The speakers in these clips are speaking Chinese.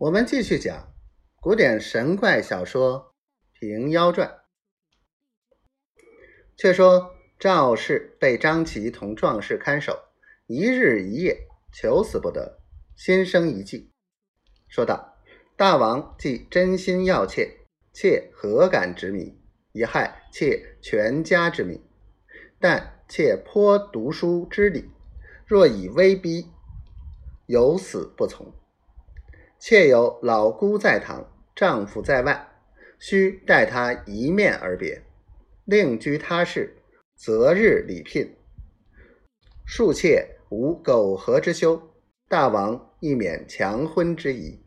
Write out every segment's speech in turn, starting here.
我们继续讲古典神怪小说《平妖传》。却说赵氏被张琪同壮士看守，一日一夜求死不得，心生一计，说道：“大王既真心要妾，妾何敢执迷，以害妾全家之命？但妾颇读书知礼，若以威逼，有死不从。妾有老姑在堂，丈夫在外，须待他一面而别，另居他室。”择日礼聘，庶妾无苟合之休，大王亦免强婚之疑。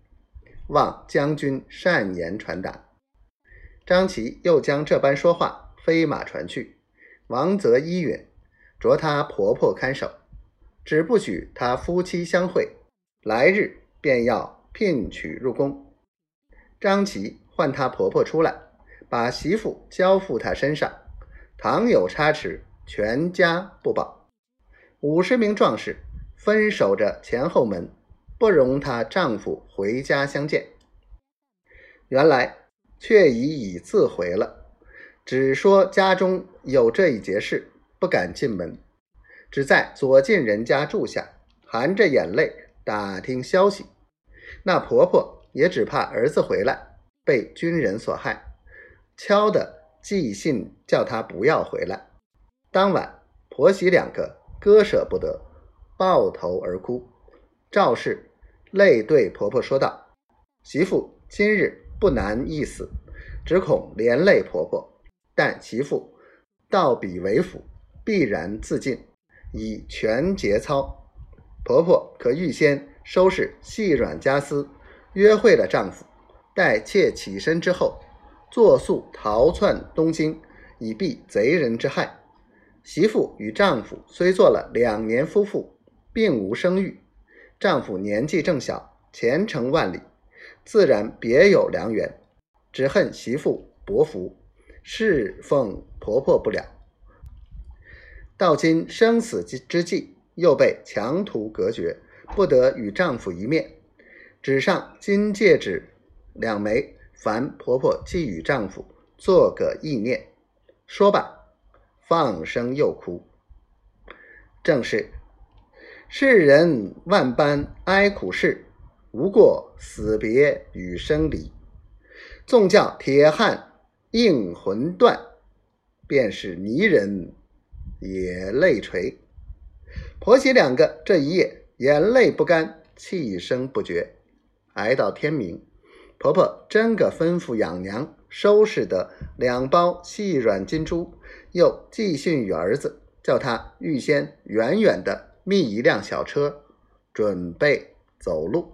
望将军善言传达。张琪又将这般说话飞马传去。王泽依允，着她婆婆看守，只不许她夫妻相会。来日便要聘娶入宫。张琪唤她婆婆出来，把媳妇交付她身上。倘有差池，全家不保。五十名壮士分守着前后门，不容她丈夫回家相见。原来却已已自回了，只说家中有这一节事，不敢进门，只在左近人家住下，含着眼泪打听消息。那婆婆也只怕儿子回来被军人所害，敲的。寄信叫他不要回来。当晚，婆媳两个割舍不得，抱头而哭。赵氏泪对婆婆说道：“媳妇今日不难一死，只恐连累婆婆。但媳妇到彼为府，必然自尽，以全节操。婆婆可预先收拾细软家私，约会了丈夫，待妾起身之后。”作速逃窜东京，以避贼人之害。媳妇与丈夫虽做了两年夫妇，并无生育。丈夫年纪正小，前程万里，自然别有良缘。只恨媳妇薄福，侍奉婆婆不了。到今生死之之际，又被强途隔绝，不得与丈夫一面。纸上金戒指两枚。凡婆婆寄与丈夫，做个意念。说罢，放声又哭。正是世人万般哀苦事，无过死别与生离。纵叫铁汉硬魂断，便是泥人也泪垂。婆媳两个这一夜眼泪不干，气声不绝，挨到天明。婆婆真个吩咐养娘收拾的两包细软金珠，又寄信与儿子，叫他预先远远的觅一辆小车，准备走路。